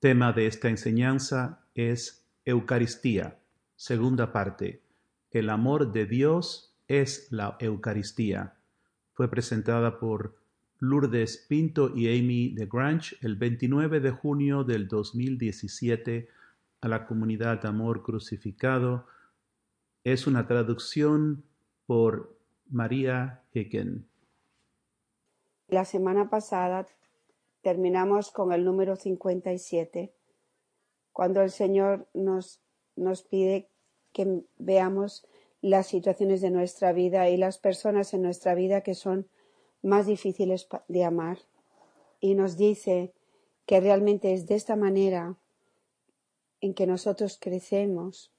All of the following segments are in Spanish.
Tema de esta enseñanza es Eucaristía. Segunda parte. El amor de Dios es la Eucaristía. Fue presentada por Lourdes Pinto y Amy de Grange el 29 de junio del 2017 a la comunidad Amor Crucificado. Es una traducción por María Hicken. La semana pasada terminamos con el número 57, cuando el Señor nos, nos pide que veamos las situaciones de nuestra vida y las personas en nuestra vida que son más difíciles de amar. Y nos dice que realmente es de esta manera en que nosotros crecemos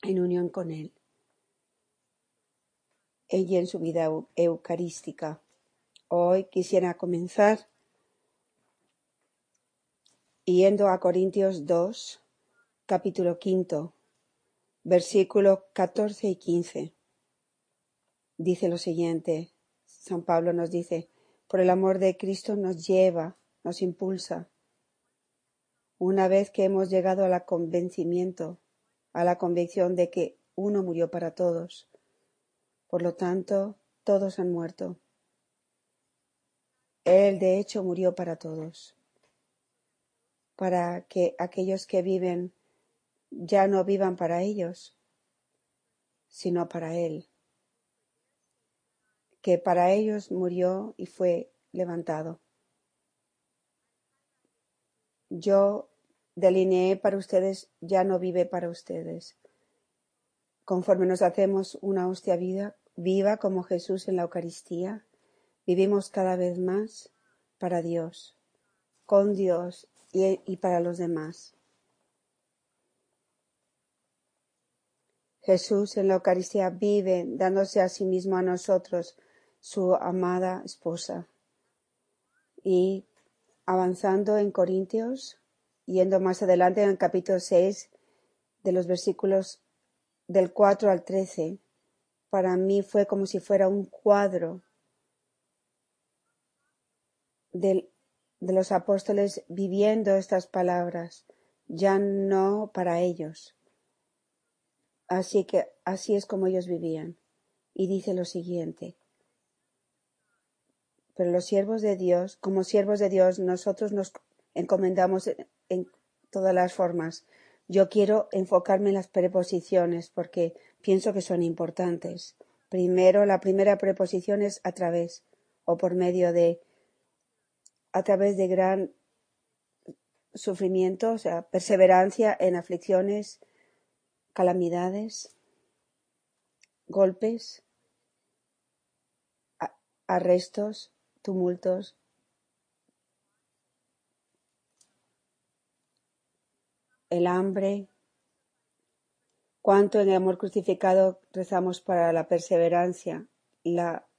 en unión con Él. Ella en su vida eucarística. Hoy quisiera comenzar yendo a Corintios 2, capítulo quinto, versículo 14 y 15. Dice lo siguiente, San Pablo nos dice, por el amor de Cristo nos lleva, nos impulsa. Una vez que hemos llegado al convencimiento, a la convicción de que uno murió para todos, por lo tanto, todos han muerto. Él, de hecho, murió para todos, para que aquellos que viven ya no vivan para ellos, sino para Él, que para ellos murió y fue levantado. Yo delineé para ustedes, ya no vive para ustedes. Conforme nos hacemos una hostia vida, viva como Jesús en la Eucaristía, vivimos cada vez más para Dios, con Dios y, para los demás. Jesús en la Eucaristía vive dándose a sí mismo a nosotros, su amada esposa. Y avanzando en Corintios, yendo más adelante en el capítulo 6, de los versículos del 4 al 13, para mí fue como si fuera un cuadro de, de los apóstoles viviendo estas palabras, ya no para ellos. Así que así es como ellos vivían. Y dice lo siguiente. Pero los siervos de Dios, como siervos de Dios, nosotros nos encomendamos en todas las formas. Yo quiero enfocarme en las preposiciones porque pienso que son importantes. Primero, la primera preposición es a través o por medio de, a través de gran sufrimiento, o sea, perseverancia en aflicciones, calamidades, golpes, arrestos, tumultos, el hambre, cuánto en el amor crucificado rezamos para la perseverancia, la,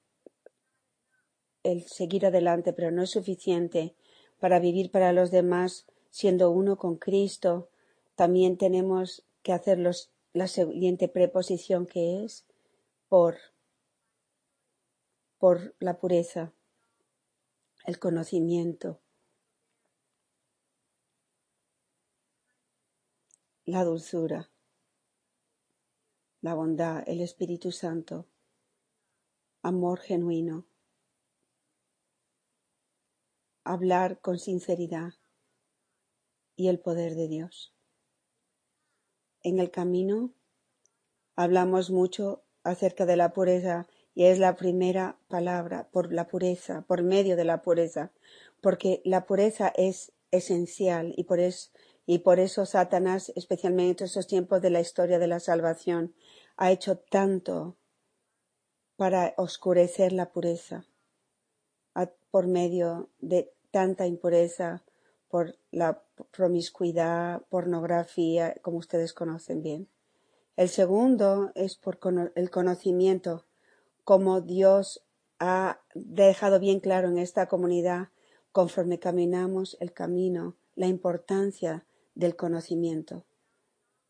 el seguir adelante, pero no es suficiente para vivir para los demás siendo uno con Cristo. También tenemos que hacer la siguiente preposición que es por, por la pureza, el conocimiento. la dulzura, la bondad, el Espíritu Santo, amor genuino, hablar con sinceridad y el poder de Dios. En el camino hablamos mucho acerca de la pureza y es la primera palabra por la pureza, por medio de la pureza, porque la pureza es esencial y por eso y por eso Satanás, especialmente en estos tiempos de la historia de la salvación, ha hecho tanto para oscurecer la pureza por medio de tanta impureza, por la promiscuidad, pornografía, como ustedes conocen bien. El segundo es por el conocimiento, como Dios ha dejado bien claro en esta comunidad, conforme caminamos el camino, la importancia del conocimiento,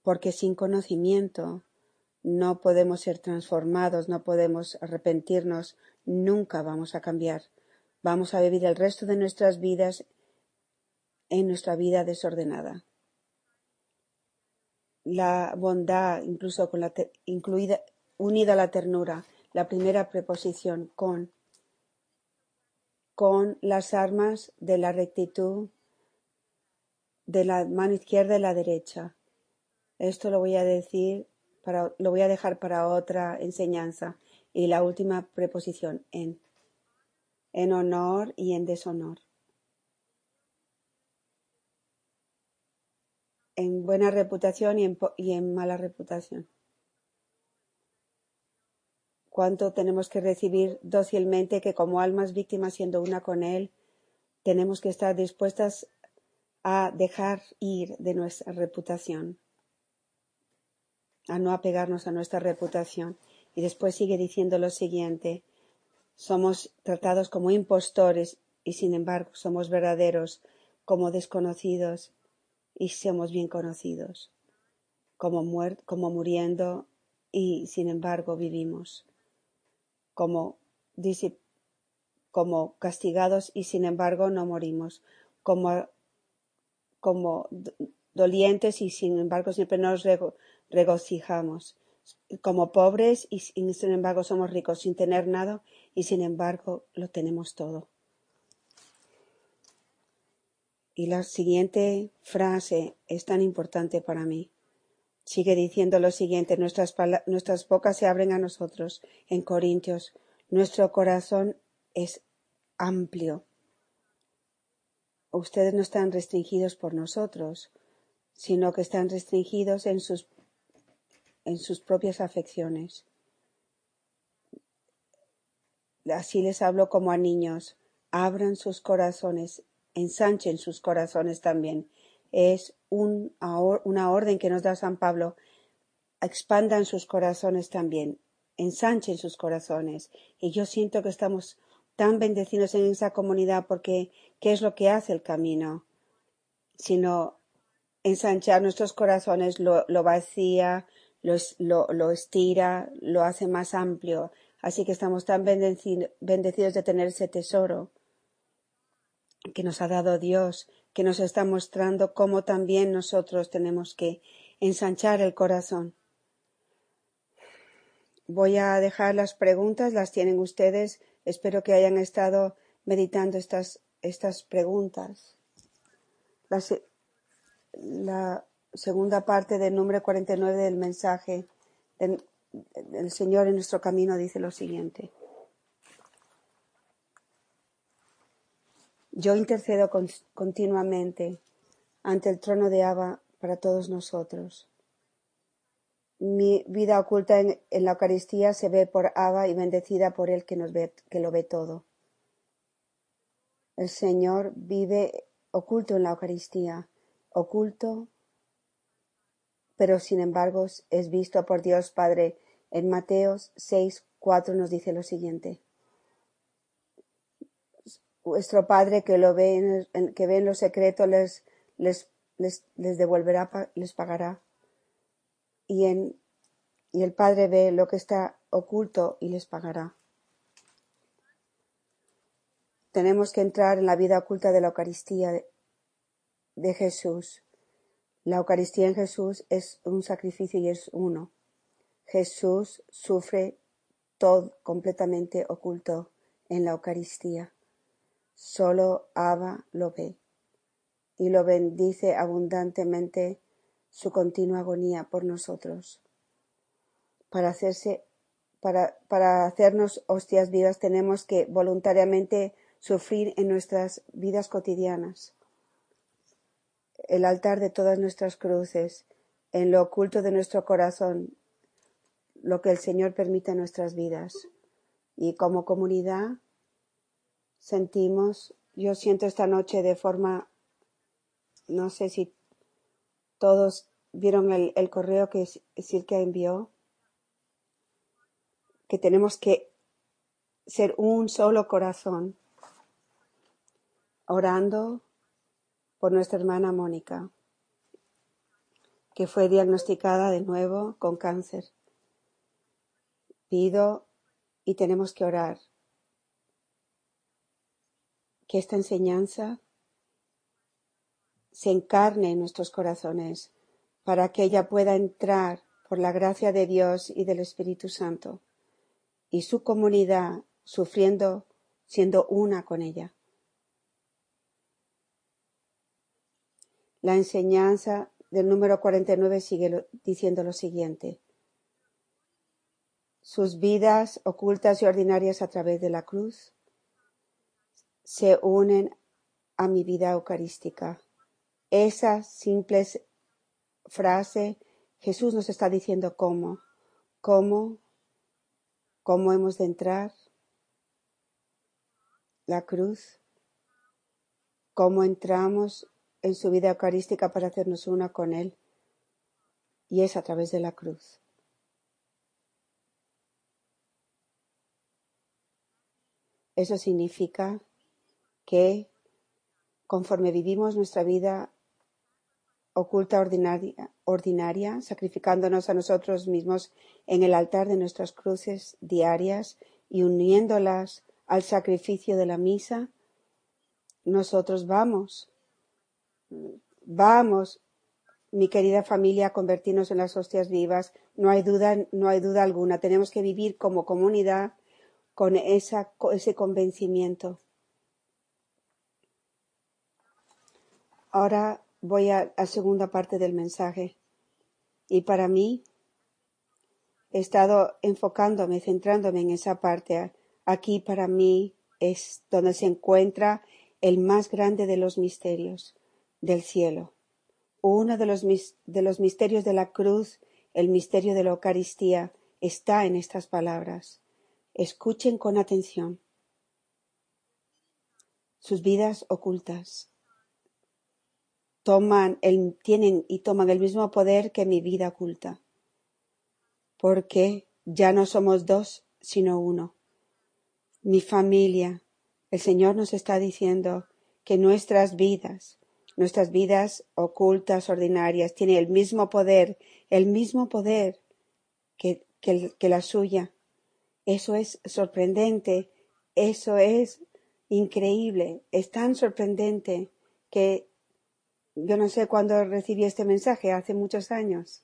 porque sin conocimiento no podemos ser transformados, no podemos arrepentirnos, nunca vamos a cambiar. Vamos a vivir el resto de nuestras vidas en nuestra vida desordenada. La bondad, incluso con la incluida, unida a la ternura, la primera preposición con, con las armas de la rectitud de la mano izquierda y la derecha. Esto lo voy a decir para, lo voy a dejar para otra enseñanza. Y la última preposición en, en honor y en deshonor. En buena reputación y en, mala reputación. Cuánto tenemos que recibir dócilmente que como almas víctimas siendo una con Él, tenemos que estar dispuestas a dejar ir de nuestra reputación, a no apegarnos a nuestra reputación. Y después sigue diciendo lo siguiente, somos tratados como impostores y sin embargo somos verdaderos, como desconocidos y somos bien conocidos, como, como muriendo y sin embargo vivimos, como, como castigados y sin embargo no morimos, como como dolientes y sin embargo siempre nos regocijamos, como pobres y sin embargo somos ricos sin tener nada y sin embargo lo tenemos todo. Y la siguiente frase es tan importante para mí. Sigue diciendo lo siguiente, nuestras, nuestras bocas se abren a nosotros. En Corintios, nuestro corazón es amplio ustedes no están restringidos por nosotros, sino que están restringidos en sus, en sus propias afecciones. Así les hablo como a niños, abran sus corazones, ensanchen sus corazones también. Es un, una orden que nos da San Pablo. Expandan sus corazones también, ensanchen sus corazones. Y yo siento que estamos tan bendecidos en esa comunidad porque ¿qué es lo que hace el camino? Sino ensanchar nuestros corazones, lo, vacía, lo, lo, estira, lo hace más amplio. Así que estamos tan bendecidos de tener ese tesoro que nos ha dado Dios, que nos está mostrando cómo también nosotros tenemos que ensanchar el corazón. Voy a dejar las preguntas, las tienen ustedes Espero que hayan estado meditando estas, estas preguntas. La, segunda parte del número 49 del mensaje del, Señor en nuestro camino dice lo siguiente. Yo intercedo continuamente ante el trono de Abba para todos nosotros. Mi vida oculta en, la Eucaristía se ve por Abba y bendecida por Él que, nos ve, que lo ve todo. El Señor vive oculto en la Eucaristía, oculto, pero sin embargo es visto por Dios Padre. En Mateos 6, 4 nos dice lo siguiente. Vuestro Padre que lo ve en, que ve en lo secreto les, les, les, les devolverá, les pagará y, en, y el Padre ve lo que está oculto y les pagará. Tenemos que entrar en la vida oculta de la Eucaristía de Jesús. La Eucaristía en Jesús es un sacrificio y es uno. Jesús sufre todo completamente oculto en la Eucaristía. Solo Abba lo ve y lo bendice abundantemente su continua agonía por nosotros. Para hacerse para, para hacernos hostias vivas tenemos que voluntariamente sufrir en nuestras vidas cotidianas. El altar de todas nuestras cruces, en lo oculto de nuestro corazón, lo que el Señor permite en nuestras vidas. Y como comunidad sentimos, yo siento esta noche de forma, no sé si todos vieron el, correo que Silke envió, que tenemos que ser un solo corazón, orando por nuestra hermana Mónica, que fue diagnosticada de nuevo con cáncer. Pido y tenemos que orar que esta enseñanza se encarne en nuestros corazones, para que ella pueda entrar por la gracia de Dios y del Espíritu Santo, y su comunidad sufriendo, siendo una con ella. La enseñanza del número 49 sigue diciendo lo siguiente. Sus vidas ocultas y ordinarias a través de la cruz se unen a mi vida eucarística. Esa simple frase, Jesús nos está diciendo cómo, cómo, cómo hemos de entrar la cruz, cómo entramos en su vida eucarística para hacernos una con Él, y es a través de la cruz. Eso significa que conforme vivimos nuestra vida oculta ordinaria, ordinaria, sacrificándonos a nosotros mismos en el altar de nuestras cruces diarias y uniéndolas al sacrificio de la misa, nosotros vamos Vamos, mi querida familia, a convertirnos en las hostias vivas. No hay duda, no hay duda alguna. Tenemos que vivir como comunidad con esa, ese convencimiento. Ahora voy a la segunda parte del mensaje. Y para mí, he estado enfocándome, centrándome en esa parte. Aquí para mí es donde se encuentra el más grande de los misterios del cielo. Uno de los, de los misterios de la cruz, el misterio de la Eucaristía, está en estas palabras. Escuchen con atención. Sus vidas ocultas toman el, tienen y toman el mismo poder que mi vida oculta. Porque ya no somos dos, sino uno. Mi familia, el Señor nos está diciendo que nuestras vidas, Nuestras vidas ocultas, ordinarias, tienen el mismo poder, el mismo poder que, que, la suya. Eso es sorprendente, eso es increíble, es tan sorprendente que yo no sé cuándo recibí este mensaje, hace muchos años.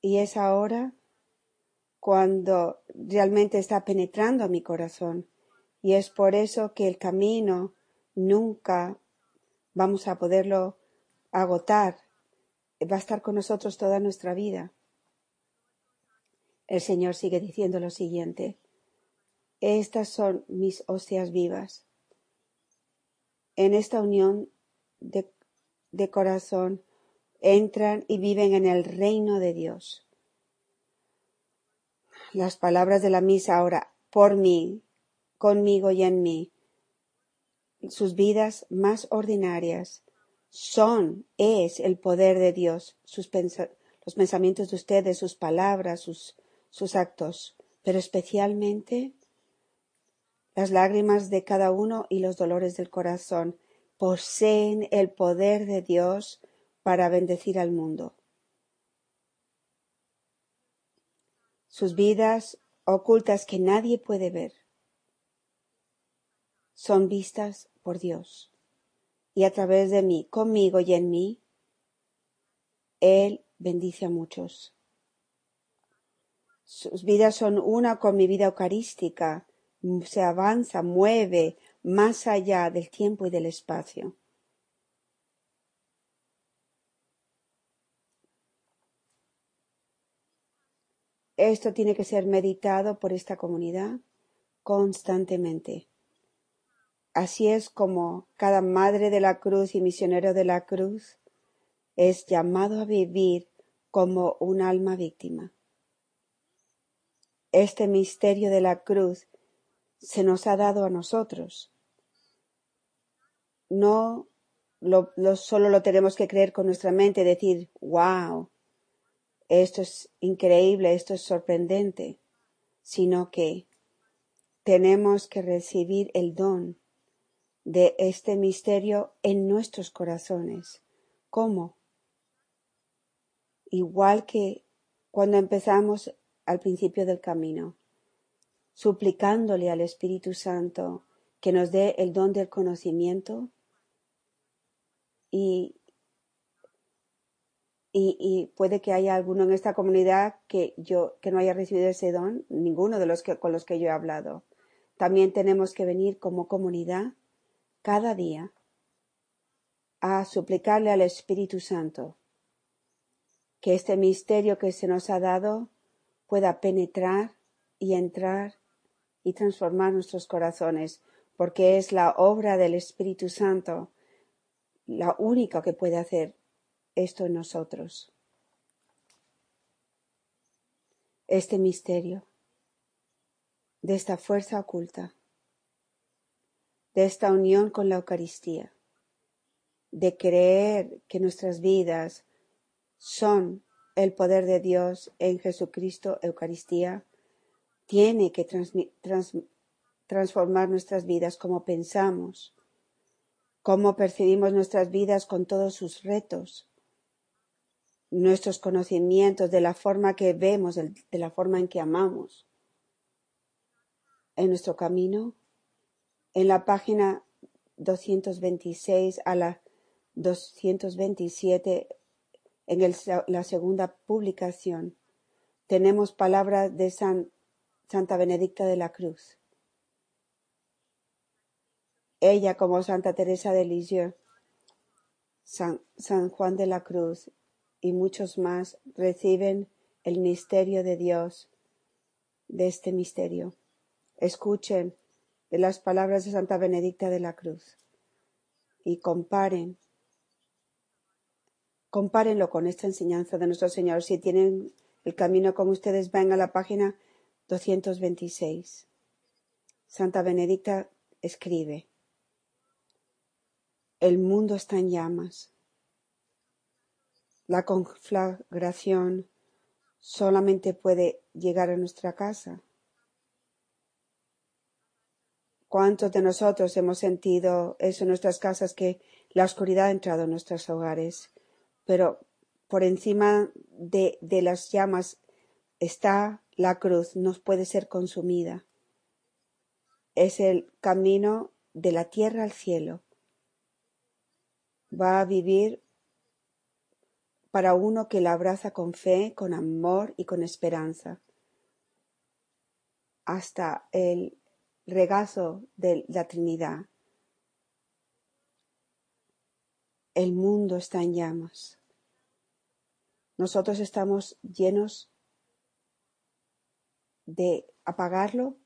Y es ahora cuando realmente está penetrando a mi corazón. Y es por eso que el camino nunca vamos a poderlo agotar, va a estar con nosotros toda nuestra vida. El Señor sigue diciendo lo siguiente, estas son mis hostias vivas. En esta unión de, de corazón entran y viven en el reino de Dios. Las palabras de la misa ahora, por mí, conmigo y en mí, sus vidas más ordinarias. Son, es el poder de Dios, sus los pensamientos de ustedes, sus palabras, sus, sus actos, pero especialmente las lágrimas de cada uno y los dolores del corazón. Poseen el poder de Dios para bendecir al mundo. Sus vidas ocultas que nadie puede ver. Son vistas por Dios. Y a través de mí, conmigo y en mí, Él bendice a muchos. Sus vidas son una con mi vida eucarística, se avanza, mueve más allá del tiempo y del espacio. Esto tiene que ser meditado por esta comunidad constantemente. Así es como cada madre de la cruz y misionero de la cruz es llamado a vivir como un alma víctima. Este misterio de la cruz se nos ha dado a nosotros. No lo, solo lo tenemos que creer con nuestra mente, decir, wow, esto es increíble, esto es sorprendente, sino que tenemos que recibir el don de este misterio en nuestros corazones. ¿Cómo? Igual que cuando empezamos al principio del camino, suplicándole al Espíritu Santo que nos dé el don del conocimiento, y, y, y, puede que haya alguno en esta comunidad que yo que no haya recibido ese don, ninguno de los que con los que yo he hablado. También tenemos que venir como comunidad cada día a suplicarle al Espíritu Santo que este misterio que se nos ha dado pueda penetrar y entrar y transformar nuestros corazones, porque es la obra del Espíritu Santo la única que puede hacer esto en nosotros. Este misterio de esta fuerza oculta, de esta unión con la Eucaristía, de creer que nuestras vidas son el poder de Dios en Jesucristo Eucaristía, tiene que transformar nuestras vidas como pensamos, cómo percibimos nuestras vidas con todos sus retos, nuestros conocimientos de la forma que vemos, de la forma en que amamos. En nuestro camino, en la página 226 a la 227, en el, la segunda publicación, tenemos palabras de San, Santa Benedicta de la Cruz. Ella, como Santa Teresa de Lisieux, San, San Juan de la Cruz y muchos más reciben el misterio de Dios de este misterio. Escuchen de las palabras de Santa Benedicta de la Cruz y comparen compárenlo con esta enseñanza de nuestro Señor. Si tienen el camino con ustedes, ven a la página 226. Santa Benedicta escribe, el mundo está en llamas. La conflagración solamente puede llegar a nuestra casa. ¿Cuántos de nosotros hemos sentido eso en nuestras casas que la oscuridad ha entrado en nuestros hogares? pero por encima de, de las llamas está la cruz, no puede ser consumida. Es el camino de la tierra al cielo. Va a vivir para uno que la abraza con fe, con amor y con esperanza, hasta el regazo de la Trinidad. El mundo está en llamas. Nosotros estamos llenos de apagarlo.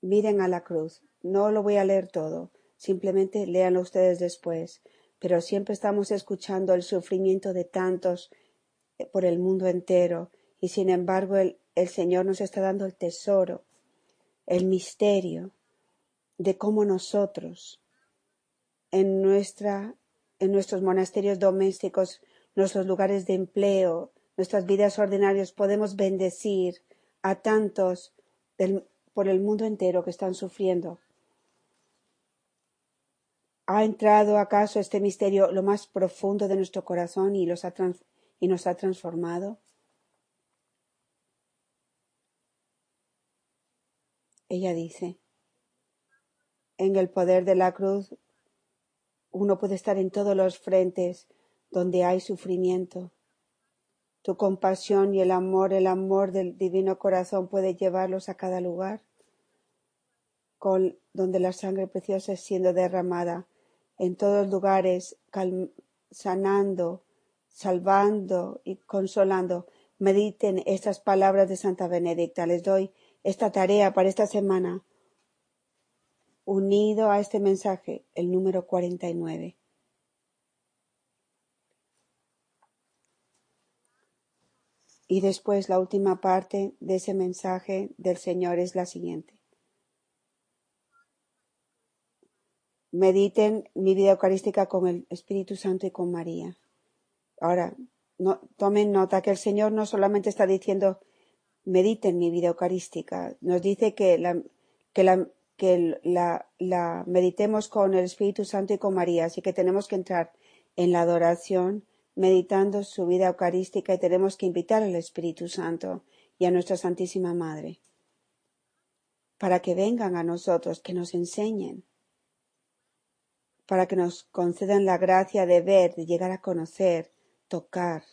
Miren a la cruz. No lo voy a leer todo. Simplemente léanlo ustedes después. Pero siempre estamos escuchando el sufrimiento de tantos eh, por el mundo entero. Y sin embargo el, el Señor nos está dando el tesoro, el misterio de cómo nosotros en, nuestra, en nuestros monasterios domésticos, nuestros lugares de empleo, nuestras vidas ordinarias, podemos bendecir a tantos por el mundo entero que están sufriendo. ¿Ha entrado acaso este misterio lo más profundo de nuestro corazón y, nos ha transformado? Ella dice, en el poder de la cruz uno puede estar en todos los frentes donde hay sufrimiento. Tu compasión y el amor, el amor del divino corazón puede llevarlos a cada lugar donde la sangre preciosa es siendo derramada, en todos lugares, sanando, salvando y consolando. Mediten estas palabras de Santa Benedicta. Les doy esta tarea para esta semana unido a este mensaje, el número 49. Y después la última parte de ese mensaje del Señor es la siguiente. Mediten mi vida eucarística con el Espíritu Santo y con María. Ahora, tomen nota que el Señor no solamente está diciendo mediten mi vida eucarística, nos dice que la, que la meditemos con el Espíritu Santo y con María, así que tenemos que entrar en la adoración meditando su vida eucarística y tenemos que invitar al Espíritu Santo y a nuestra Santísima Madre para que vengan a nosotros, que nos enseñen, para que nos concedan la gracia de ver, de llegar a conocer, tocar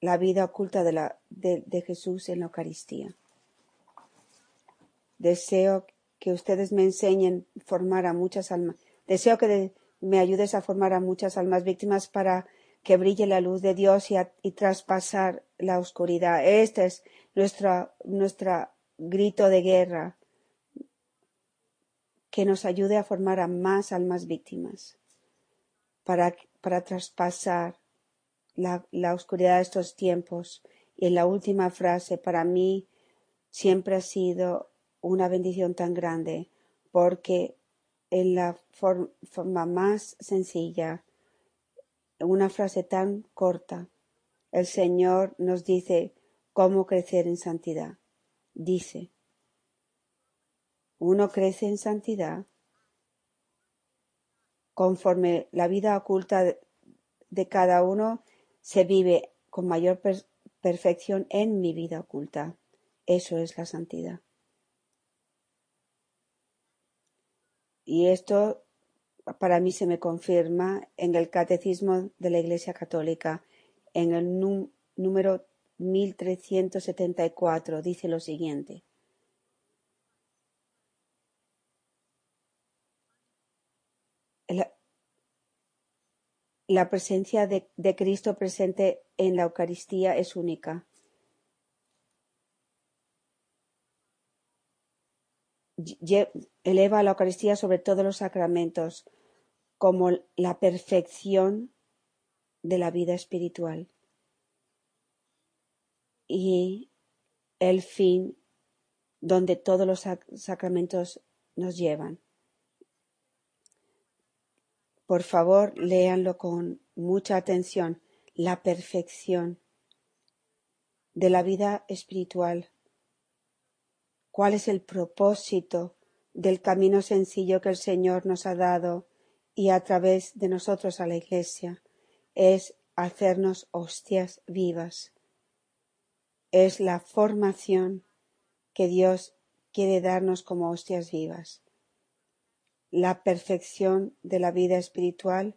la vida oculta de, Jesús en la Eucaristía. Deseo que ustedes me enseñen a formar a muchas almas. Deseo que me ayudes a formar a muchas almas víctimas para que brille la luz de Dios y, y traspasar la oscuridad. Este es nuestra grito de guerra. Que nos ayude a formar a más almas víctimas para, para traspasar la, oscuridad de estos tiempos. Y la última frase, para mí siempre ha sido una bendición tan grande porque en la for- forma más sencilla, en una frase tan corta, el Señor nos dice cómo crecer en santidad. Dice, uno crece en santidad conforme la vida oculta de cada uno se vive con mayor per- perfección en mi vida oculta. Eso es la santidad. Y esto para mí se me confirma en el Catecismo de la Iglesia Católica, en el nú- número 1374, dice lo siguiente. La presencia de, Cristo presente en la Eucaristía es única. Eleva la Eucaristía sobre todos los sacramentos como la perfección de la vida espiritual y el fin donde todos los sac- sacramentos nos llevan. Por favor, léanlo con mucha atención. La perfección de la vida espiritual. ¿Cuál es el propósito del camino sencillo que el Señor nos ha dado y a través de nosotros a la Iglesia? Es hacernos hostias vivas. Es la formación que Dios quiere darnos como hostias vivas. La perfección de la vida espiritual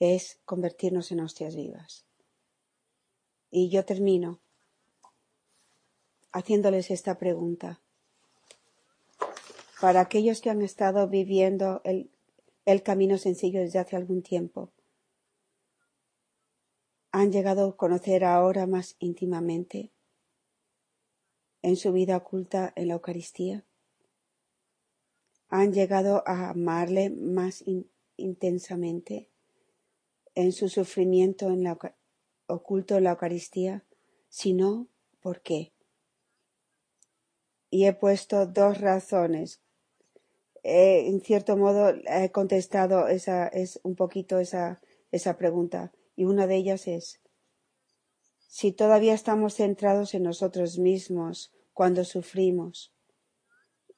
es convertirnos en hostias vivas. Y yo termino haciéndoles esta pregunta. Para aquellos que han estado viviendo el, el camino sencillo desde hace algún tiempo, han llegado a conocer ahora más íntimamente en su vida oculta en la Eucaristía. Han llegado a amarle más in- intensamente en su sufrimiento en la, oculto en la Eucaristía. Si no, ¿por qué? Y he puesto dos razones. En cierto modo he contestado esa, es un poquito esa, esa pregunta. Y una de ellas es, si todavía estamos centrados en nosotros mismos cuando sufrimos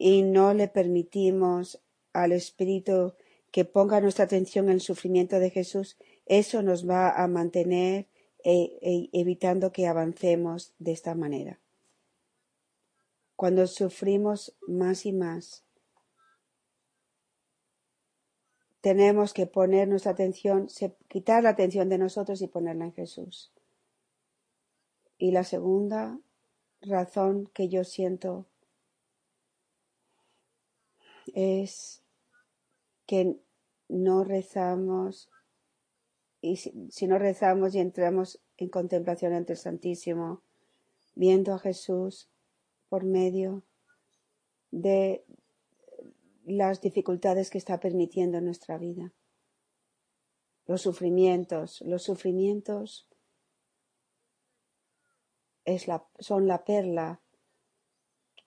y no le permitimos al Espíritu que ponga nuestra atención en el sufrimiento de Jesús, eso nos va a mantener eh, eh, evitando que avancemos de esta manera. Cuando sufrimos más y más, tenemos que poner nuestra atención, quitar la atención de nosotros y ponerla en Jesús. Y la segunda razón que yo siento es que no rezamos y si, no rezamos y entramos en contemplación ante el Santísimo, viendo a Jesús por medio de las dificultades que está permitiendo en nuestra vida, los sufrimientos, los sufrimientos es la, son la perla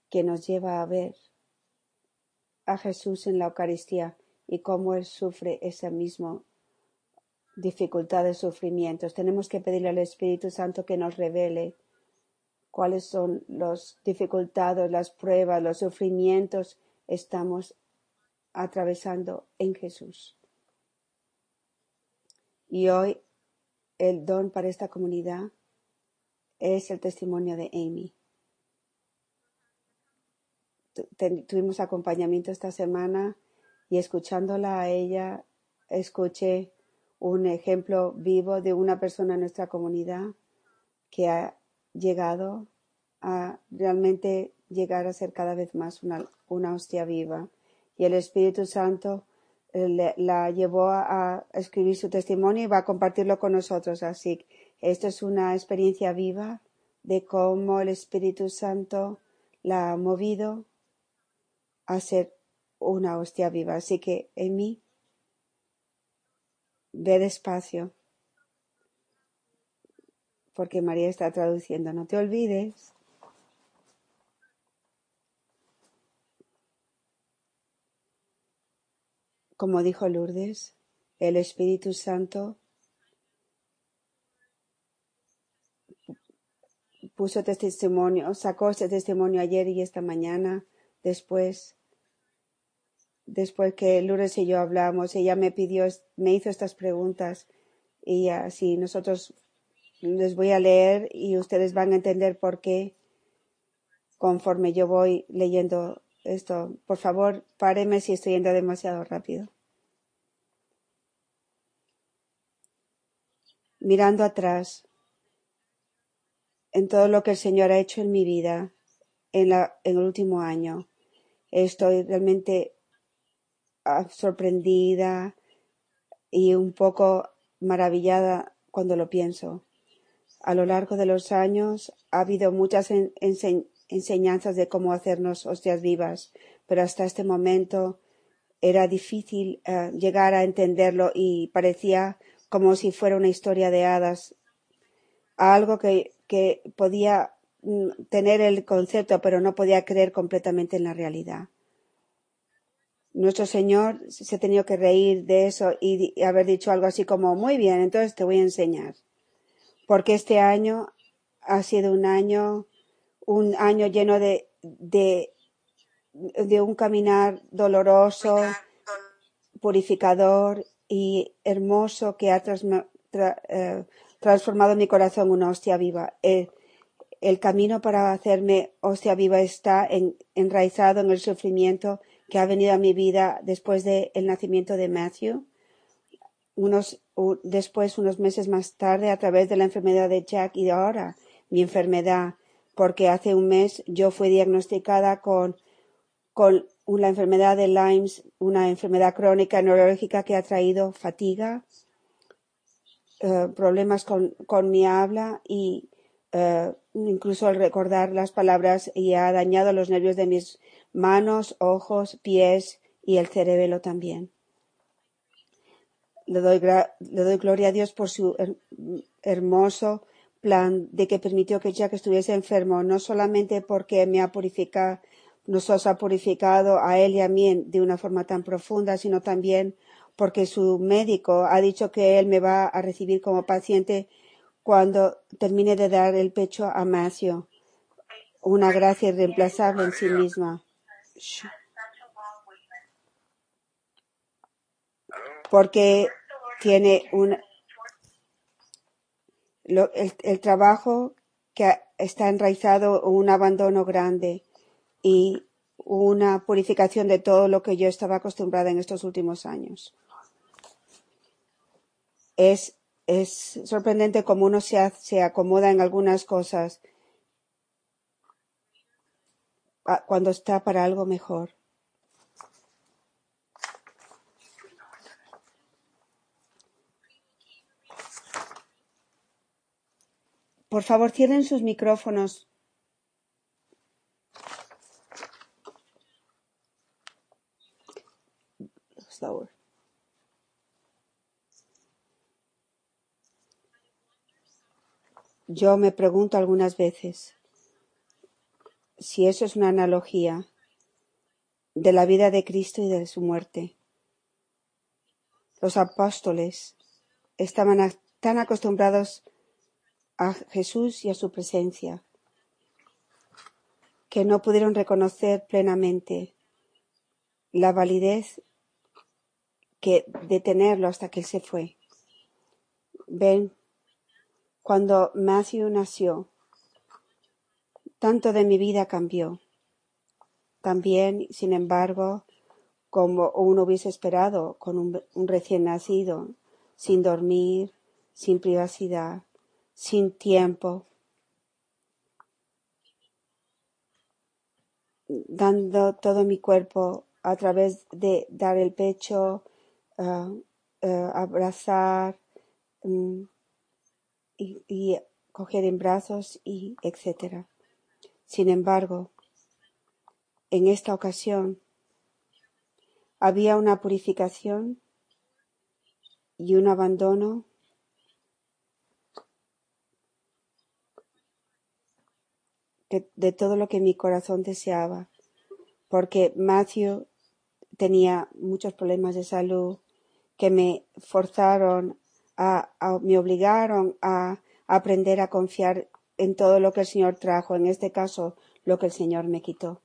que nos lleva a ver a Jesús en la Eucaristía y cómo Él sufre esa misma dificultad de sufrimientos. Tenemos que pedirle al Espíritu Santo que nos revele cuáles son las dificultades, las pruebas, los sufrimientos estamos atravesando en Jesús. Y hoy el don para esta comunidad es el testimonio de Amy. Tuvimos acompañamiento esta semana y escuchándola a ella, escuché un ejemplo vivo de una persona en nuestra comunidad que ha llegado a realmente llegar a ser cada vez más una, una hostia viva. Y el Espíritu Santo eh, la llevó a, a escribir su testimonio y va a compartirlo con nosotros. Así que esto es una experiencia viva de cómo el Espíritu Santo la ha movido a ser una hostia viva. Así que, Amy, ve despacio, porque María está traduciendo. No te olvides. Como dijo Lourdes, el Espíritu Santo puso testimonio, sacó este testimonio ayer y esta mañana, después, después que Lourdes y yo hablamos, ella me pidió, me hizo estas preguntas y así nosotros les voy a leer y ustedes van a entender por qué conforme yo voy leyendo esto. Por favor, páreme si estoy yendo demasiado rápido. Mirando atrás en todo lo que el Señor ha hecho en mi vida en, en el último año, estoy realmente ah, sorprendida y un poco maravillada cuando lo pienso. A lo largo de los años ha habido muchas en- ense- enseñanzas de cómo hacernos hostias vivas, pero hasta este momento era difícil eh, llegar a entenderlo y parecía como si fuera una historia de hadas, algo que, que podía tener el concepto, pero no podía creer completamente en la realidad. Nuestro Señor se ha tenido que reír de eso y, haber dicho algo así como, muy bien, entonces te voy a enseñar. Porque este año ha sido un año, un año lleno de, de, un caminar doloroso, purificador y hermoso que ha eh, transformado mi corazón en una hostia viva. El, el camino para hacerme hostia viva está en- enraizado en el sufrimiento que ha venido a mi vida después del nacimiento de Matthew, unos, después, unos meses más tarde, a través de la enfermedad de Jack y ahora mi enfermedad, porque hace un mes yo fui diagnosticada con con la enfermedad de Lyme, una enfermedad crónica neurológica que ha traído fatiga, eh, problemas con, con mi habla y eh, incluso al recordar las palabras y ha dañado los nervios de mis manos, ojos, pies y el cerebelo también. Le doy, le doy gloria a Dios por su her- hermoso plan de que permitió que Jack estuviese enfermo, no solamente porque me ha purificado, nos ha purificado a él y a mí de una forma tan profunda, sino también porque su médico ha dicho que él me va a recibir como paciente cuando termine de dar el pecho a Matthew. Una gracia irreemplazable en sí misma. Porque tiene un, el, el trabajo que está enraizado en un abandono grande y una purificación de todo lo que yo estaba acostumbrada en estos últimos años. Es, es sorprendente cómo uno se, se acomoda en algunas cosas cuando está para algo mejor. Por favor, cierren sus micrófonos. Slower. Yo me pregunto algunas veces si eso es una analogía de la vida de Cristo y de su muerte. Los apóstoles estaban tan acostumbrados a Jesús y a su presencia que no pudieron reconocer plenamente la validez que de tenerlo hasta que él se fue. Ven, cuando Matthew nació, tanto de mi vida cambió. También, sin embargo, como uno hubiese esperado con un, recién nacido, sin dormir, sin privacidad, sin tiempo, dando todo mi cuerpo a través de dar el pecho, ah, ah, abrazar mm, y, coger en brazos y etcétera. Sin embargo, en esta ocasión había una purificación y un abandono de, de todo lo que mi corazón deseaba, porque Matthew tenía muchos problemas de salud que me forzaron me obligaron a aprender a confiar en todo lo que el Señor trajo, en este caso lo que el Señor me quitó.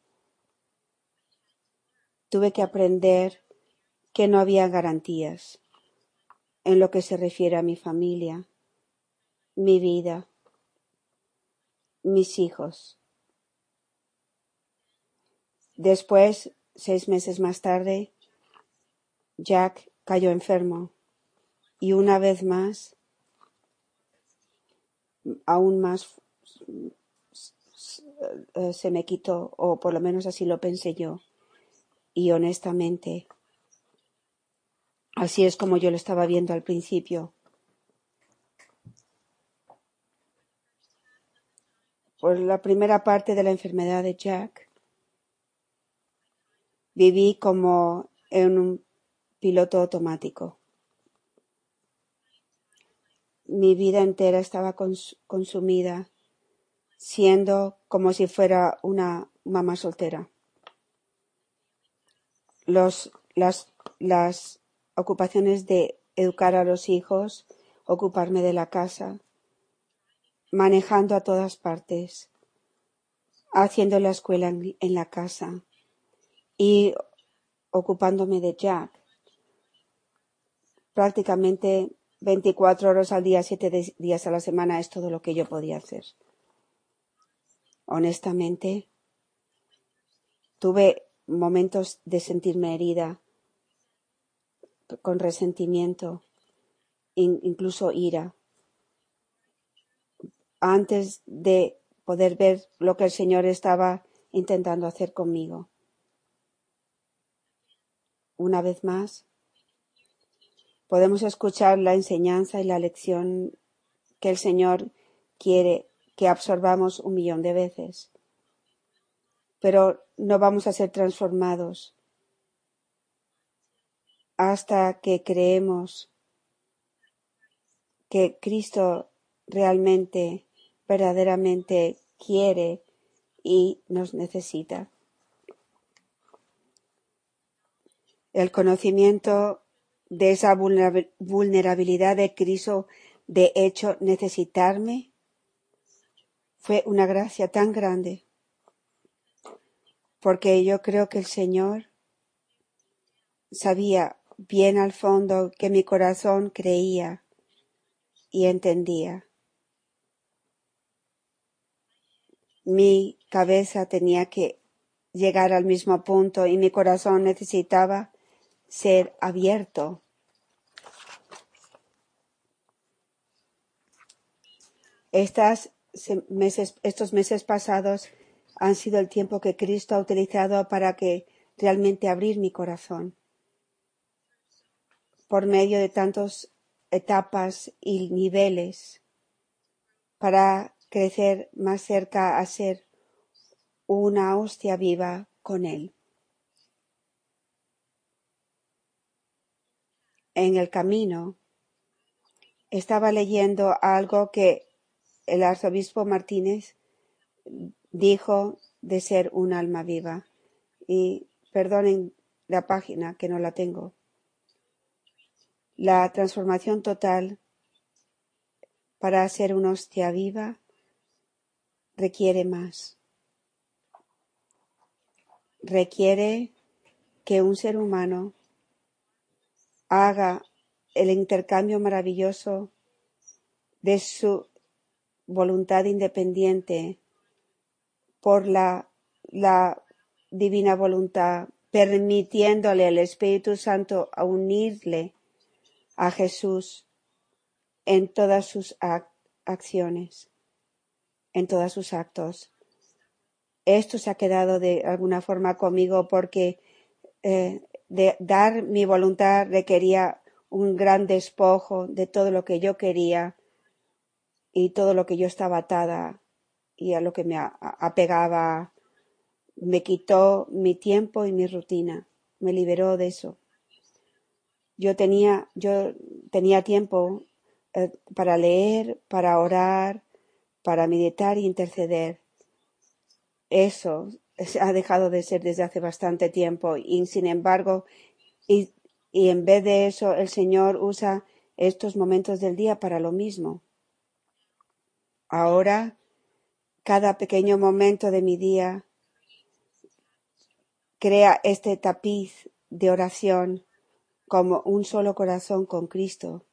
Tuve que aprender que no había garantías en lo que se refiere a mi familia, mi vida, mis hijos. Después, seis meses más tarde, Jack cayó enfermo y una vez más, aún más eh, se me quitó, o por lo menos así lo pensé yo. Y honestamente, así es como yo lo estaba viendo al principio. Por la primera parte de la enfermedad de Jack, viví como en un piloto automático. Mi vida entera estaba cons- consumida siendo como si fuera una mamá soltera. Las, las ocupaciones de educar a los hijos, ocuparme de la casa, manejando a todas partes, haciendo la escuela en la casa y ocupándome de Jack prácticamente 24 horas al día, 7 de- días a la semana es todo lo que yo podía hacer. Honestamente, tuve momentos de sentirme herida, con resentimiento, in- incluso ira, antes de poder ver lo que el Señor estaba intentando hacer conmigo. Una vez más, podemos escuchar la enseñanza y la lección que el Señor quiere que absorbamos un millón de veces, pero no vamos a ser transformados hasta que creemos que Cristo realmente, verdaderamente quiere y nos necesita. El conocimiento de esa vulnerabil- vulnerabilidad de Cristo, de hecho necesitarme, fue una gracia tan grande, porque yo creo que el Señor sabía bien al fondo que mi corazón creía y entendía. Mi cabeza tenía que llegar al mismo punto y mi corazón necesitaba ser abierto. Estas se- meses, estos meses pasados han sido el tiempo que Cristo ha utilizado para que realmente abrir mi corazón por medio de tantas etapas y niveles para crecer más cerca a ser una hostia viva con Él. En el camino estaba leyendo algo que el arzobispo Martínez dijo de ser un alma viva. Y perdonen la página que no la tengo. La transformación total para ser una hostia viva requiere más. Requiere que un ser humano haga el intercambio maravilloso de su voluntad independiente por la, la divina voluntad permitiéndole al Espíritu Santo unirle a Jesús en todas sus acciones, en todos sus actos. Esto se ha quedado de alguna forma conmigo porque eh, de dar mi voluntad requería un gran despojo de todo lo que yo quería y todo lo que yo estaba atada y a lo que me apegaba. Me quitó mi tiempo y mi rutina, me liberó de eso. Yo tenía, yo tenía tiempo eh, para leer, para orar, para meditar e interceder. Eso ha dejado de ser desde hace bastante tiempo y sin embargo, y, y en vez de eso, el Señor usa estos momentos del día para lo mismo. Ahora, cada pequeño momento de mi día crea este tapiz de oración como un solo corazón con Cristo.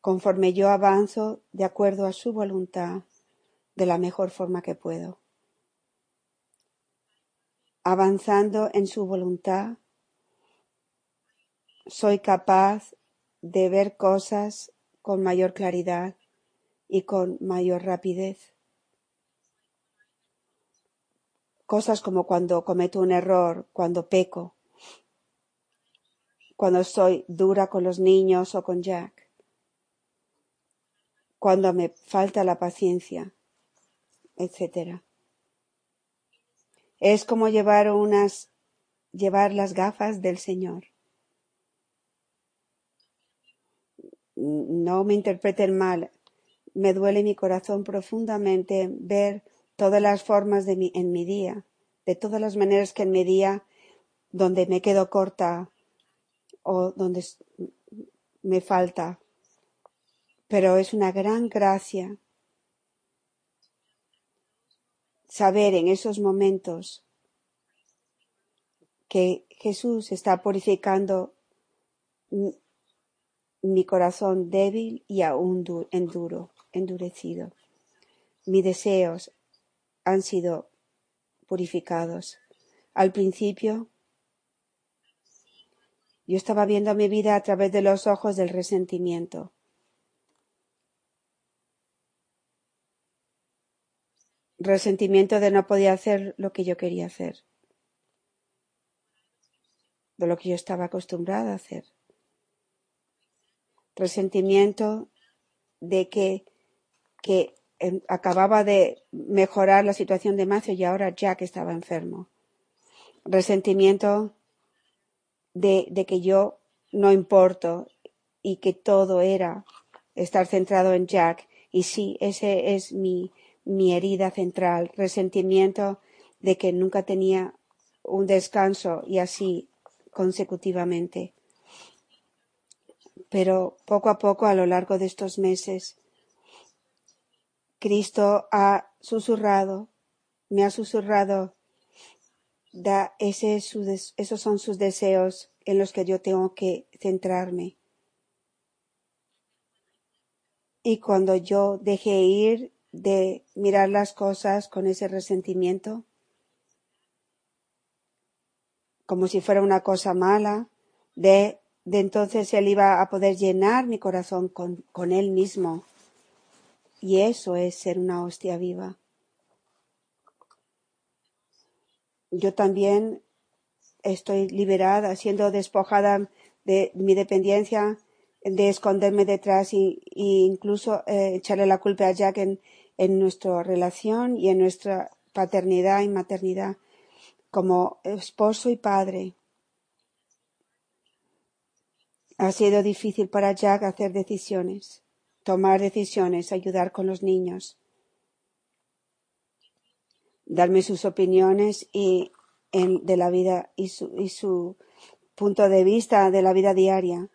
Conforme yo avanzo de acuerdo a su voluntad, de la mejor forma que puedo. Avanzando en su voluntad, soy capaz de ver cosas con mayor claridad y con mayor rapidez. Cosas como cuando cometo un error, cuando peco, cuando soy dura con los niños o con Jack, cuando me falta la paciencia, etc. Es como llevar unas, llevar las gafas del Señor. No me interpreten mal. Me duele mi corazón profundamente ver todas las formas de mi, en mi día, de todas las maneras que en mi día donde me quedo corta o donde me falta. Pero es una gran gracia saber en esos momentos que Jesús está purificando mi corazón débil y aún enduro, endurecido. Mis deseos han sido purificados. Al principio, yo estaba viendo mi vida a través de los ojos del resentimiento. Resentimiento de no poder hacer lo que yo quería hacer, de lo que yo estaba acostumbrada a hacer. Resentimiento de que, que em, acababa de mejorar la situación de Matthew y ahora Jack estaba enfermo. Resentimiento de, de que yo no importo y que todo era estar centrado en Jack. Y sí, ese es mi, mi herida central, resentimiento de que nunca tenía un descanso y así consecutivamente. Pero poco a poco, a lo largo de estos meses, Cristo ha susurrado, me ha susurrado, da, ese esos son sus deseos en los que yo tengo que centrarme. Y cuando yo dejé ir de mirar las cosas con ese resentimiento, como si fuera una cosa mala, de, de entonces él iba a poder llenar mi corazón con, con él mismo. Y eso es ser una hostia viva. Yo también estoy liberada, siendo despojada de mi dependencia, de esconderme detrás e, incluso eh, echarle la culpa a Jack en, en nuestra relación y en nuestra paternidad y maternidad como esposo y padre. Ha sido difícil para Jack hacer decisiones, tomar decisiones, ayudar con los niños, darme sus opiniones y de la vida y su, y su punto de vista de la vida diaria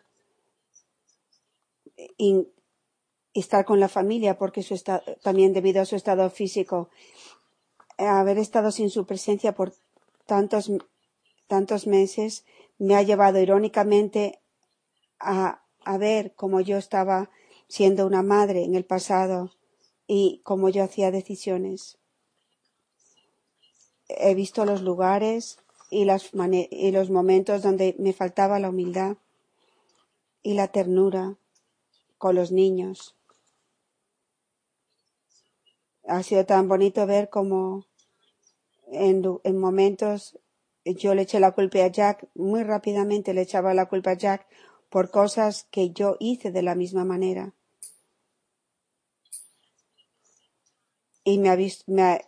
estar con la familia porque su también debido a su estado físico, haber estado sin su presencia por tantos, tantos meses me ha llevado irónicamente a, a ver cómo yo estaba siendo una madre en el pasado y cómo yo hacía decisiones. he visto los lugares y, las y los momentos donde me faltaba la humildad y la ternura con los niños. Ha sido tan bonito ver cómo en, momentos yo le eché la culpa a Jack, muy rápidamente le echaba la culpa a Jack por cosas que yo hice de la misma manera. Y me ha, vis- me ha-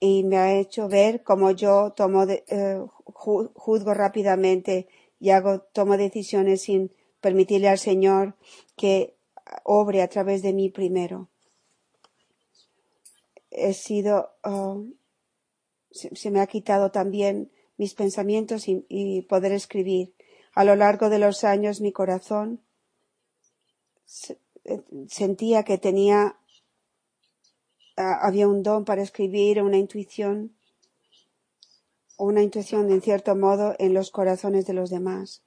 y me ha hecho ver cómo yo tomo de- eh, ju- juzgo rápidamente y hago tomo decisiones sin permitirle al Señor que obre a través de mí primero. He sido ah, se, me ha quitado también mis pensamientos y, poder escribir. A lo largo de los años mi corazón eh, sentía que tenía había un don para escribir, una intuición, una intuición en cierto modo en los corazones de los demás,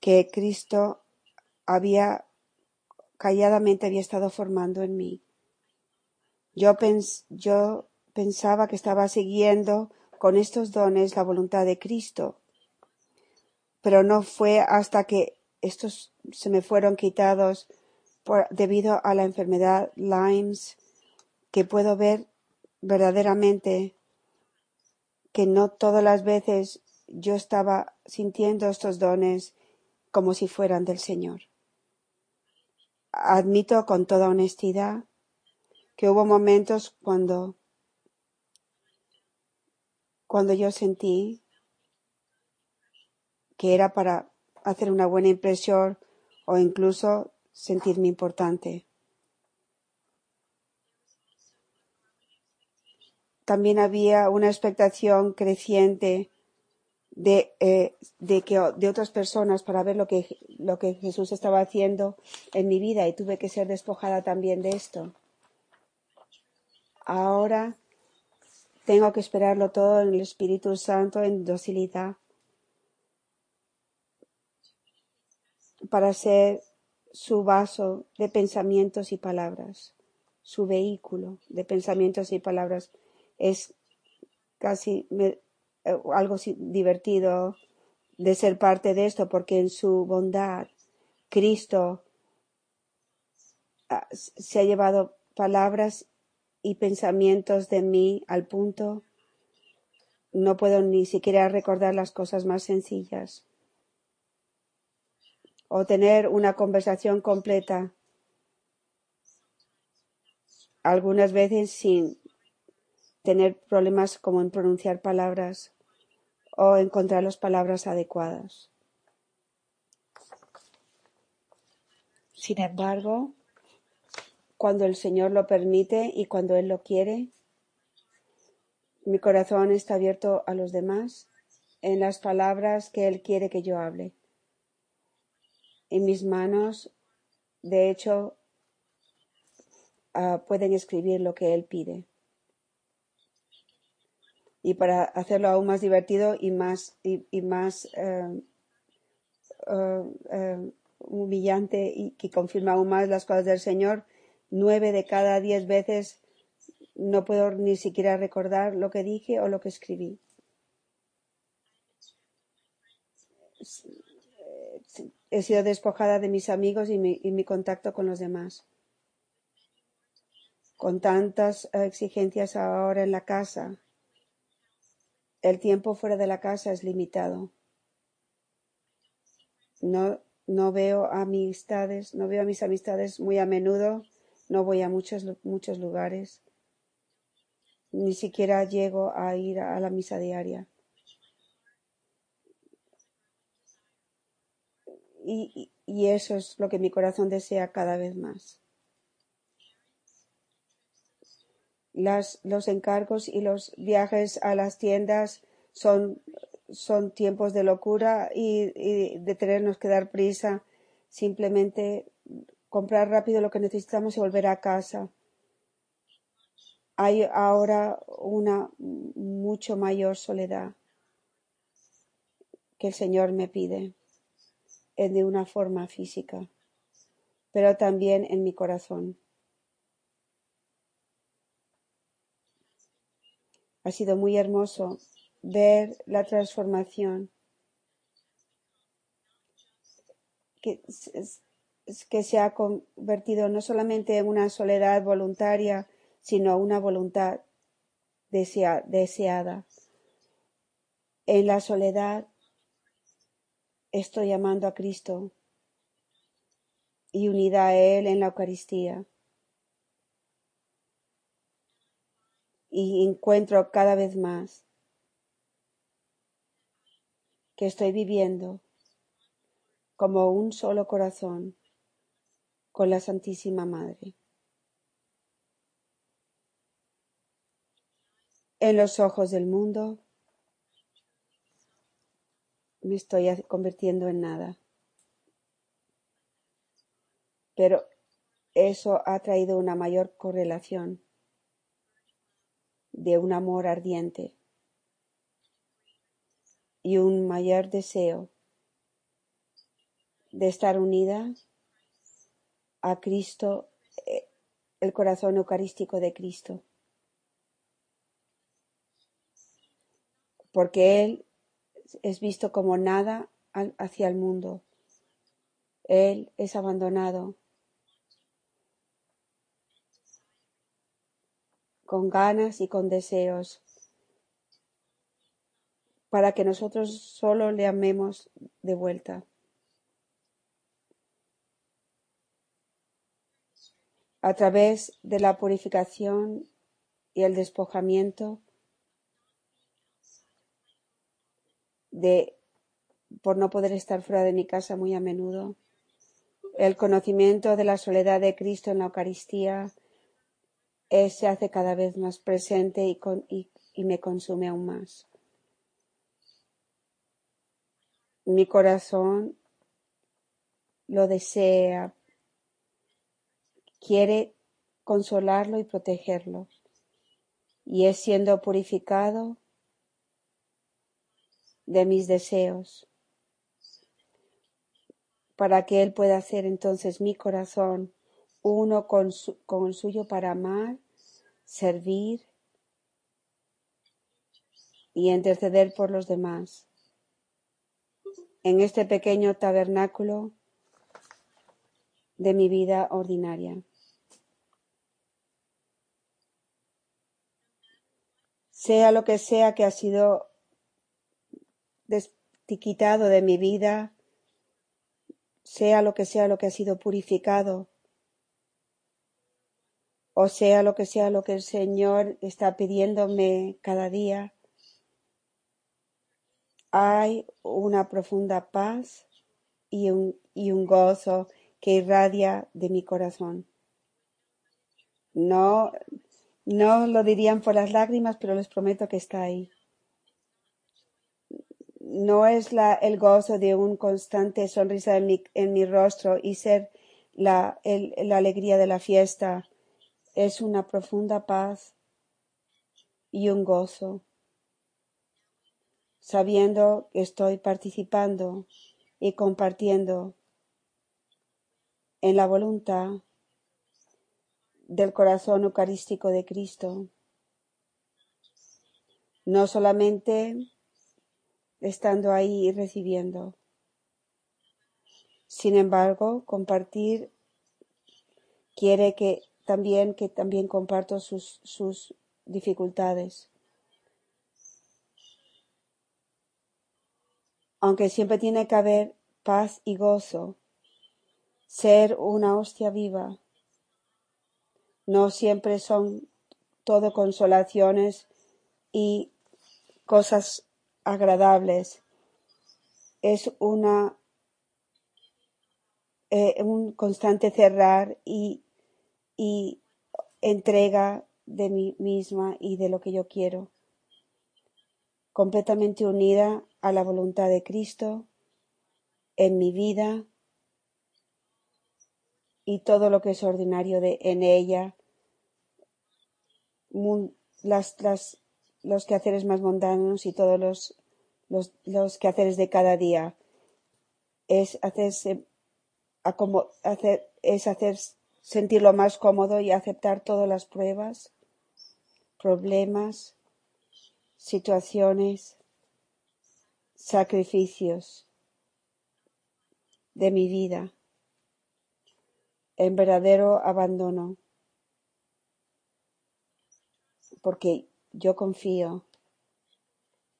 que Cristo había calladamente había estado formando en mí. Yo, pens- yo pensaba que estaba siguiendo con estos dones la voluntad de Cristo, pero no fue hasta que estos se me fueron quitados debido a la enfermedad Lyme's que puedo ver verdaderamente que no todas las veces yo estaba sintiendo estos dones como si fueran del Señor. Admito con toda honestidad que hubo momentos cuando cuando yo sentí que era para hacer una buena impresión o incluso sentirme importante. También había una expectación creciente de, eh, de que de otras personas para ver lo que lo que Jesús estaba haciendo en mi vida y tuve que ser despojada también de esto. Ahora tengo que esperarlo todo en el Espíritu Santo en docilidad para ser su vaso de pensamientos y palabras, su vehículo de pensamientos y palabras. Es casi me- eh, algo divertido de ser parte de esto porque en su bondad Cristo ah, se ha llevado palabras y pensamientos de mí al punto no puedo ni siquiera recordar las cosas más sencillas o tener una conversación completa algunas veces sin tener problemas como en pronunciar palabras o encontrar las palabras adecuadas. Sin embargo, cuando el Señor lo permite y cuando Él lo quiere, mi corazón está abierto a los demás en las palabras que Él quiere que yo hable. Y mis manos, de hecho, ah, pueden escribir lo que Él pide. Y para hacerlo aún más divertido y más, eh, eh, eh, humillante y que confirma aún más las cosas del Señor, nueve de cada diez veces no puedo ni siquiera recordar lo que dije o lo que escribí. He sido despojada de mis amigos y mi, contacto con los demás. Con tantas exigencias ahora en la casa, el tiempo fuera de la casa es limitado. No, no veo amistades, no veo a mis amistades muy a menudo, no voy a muchos, muchos lugares, ni siquiera llego a ir a la misa diaria. Y, y, y eso es lo que mi corazón desea cada vez más. Las, los encargos y los viajes a las tiendas son, son tiempos de locura y, y de tenernos que dar prisa, simplemente comprar rápido lo que necesitamos y volver a casa. Hay ahora una mucho mayor soledad que el Señor me pide eh, de una forma física, pero también en mi corazón. Ha sido muy hermoso ver la transformación que se ha convertido no solamente en una soledad voluntaria, sino una voluntad deseada. En la soledad estoy llamando a Cristo y unida a Él en la Eucaristía. Y encuentro cada vez más que estoy viviendo como un solo corazón con la Santísima Madre. En los ojos del mundo me estoy convirtiendo en nada. Pero eso ha traído una mayor correlación de un amor ardiente y un mayor deseo de estar unida a Cristo, eh, el corazón eucarístico de Cristo. Porque Él es visto como nada hacia el mundo. Él es abandonado con ganas y con deseos para que nosotros solo le amemos de vuelta. A través de la purificación y el despojamiento de por no poder estar fuera de mi casa muy a menudo, el conocimiento de la soledad de Cristo en la Eucaristía eh, se hace cada vez más presente y, y me consume aún más. Mi corazón lo desea, quiere consolarlo y protegerlo, y es siendo purificado de mis deseos, para que Él pueda hacer entonces mi corazón uno con, con el suyo para amar, servir y interceder por los demás en este pequeño tabernáculo de mi vida ordinaria. Sea lo que sea que ha sido quitado de mi vida, sea lo que sea lo que ha sido purificado, o sea lo que sea lo que el Señor está pidiéndome cada día, hay una profunda paz y un, y un gozo que irradia de mi corazón. No, no lo dirían por las lágrimas, pero les prometo que está ahí. No es la, el gozo de un constante sonrisa en mi, rostro y ser la alegría de la fiesta. Es una profunda paz y un gozo sabiendo que estoy participando y compartiendo en la voluntad del corazón eucarístico de Cristo. No solamente estando ahí y recibiendo. Sin embargo, compartir quiere que también que también comparto sus, sus dificultades. aunque siempre tiene que haber paz y gozo, ser una hostia viva. No siempre son todo consolaciones y cosas agradables. Es una eh, un constante cerrar y, y entrega de mí misma y de lo que yo quiero completamente unida a la voluntad de Cristo en mi vida y todo lo que es ordinario de, en ella, los quehaceres más mundanos y todos los, los, los quehaceres de cada día. Es hacerse, hacer, es hacer sentirlo más cómodo y aceptar todas las pruebas, problemas, situaciones, sacrificios de mi vida en verdadero abandono, porque yo confío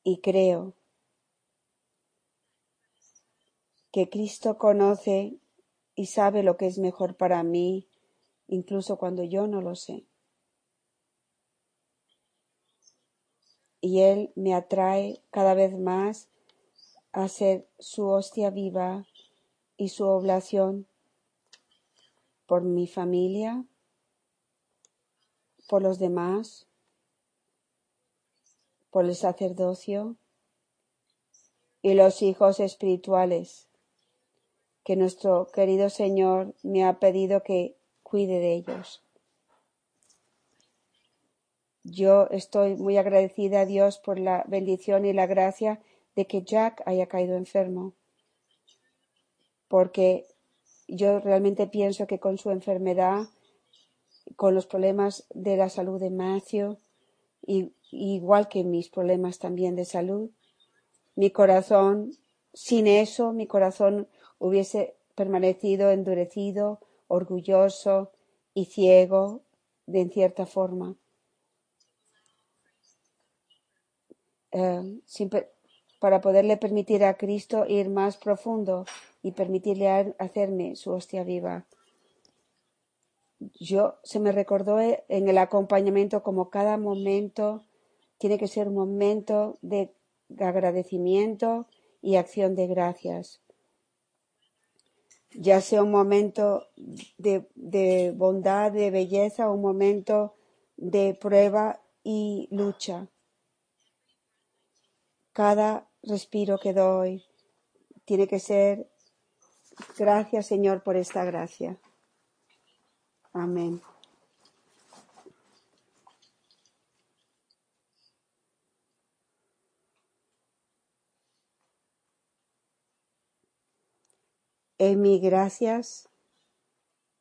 y creo que Cristo conoce y sabe lo que es mejor para mí, incluso cuando yo no lo sé. Y Él me atrae cada vez más a ser su hostia viva y su oblación por mi familia, por los demás, por el sacerdocio y los hijos espirituales que nuestro querido Señor me ha pedido que cuide de ellos. Yo estoy muy agradecida a Dios por la bendición y la gracia de que Jack haya caído enfermo, porque yo realmente pienso que con su enfermedad, con los problemas de la salud de Matthew, y, igual que mis problemas también de salud, mi corazón, sin eso, mi corazón hubiese permanecido endurecido, orgulloso y ciego de en cierta forma. Eh, para poderle permitir a Cristo ir más profundo y permitirle hacerme su hostia viva. Yo se me recordó en el acompañamiento como cada momento tiene que ser un momento de agradecimiento y acción de gracias ya sea un momento de, bondad, de belleza, un momento de prueba y lucha. Cada respiro que doy tiene que ser gracias Señor por esta gracia. Amén. Emi, gracias,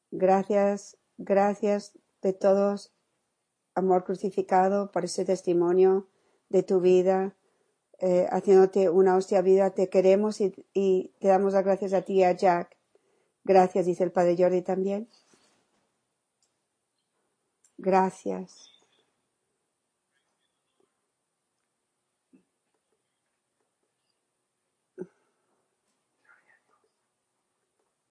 gracias, gracias de todos, amor crucificado, por ese testimonio de tu vida, eh, haciéndote una hostia vida. Te queremos y, y te damos las gracias a ti a Jack. Gracias, dice el Padre Jordi también. Gracias.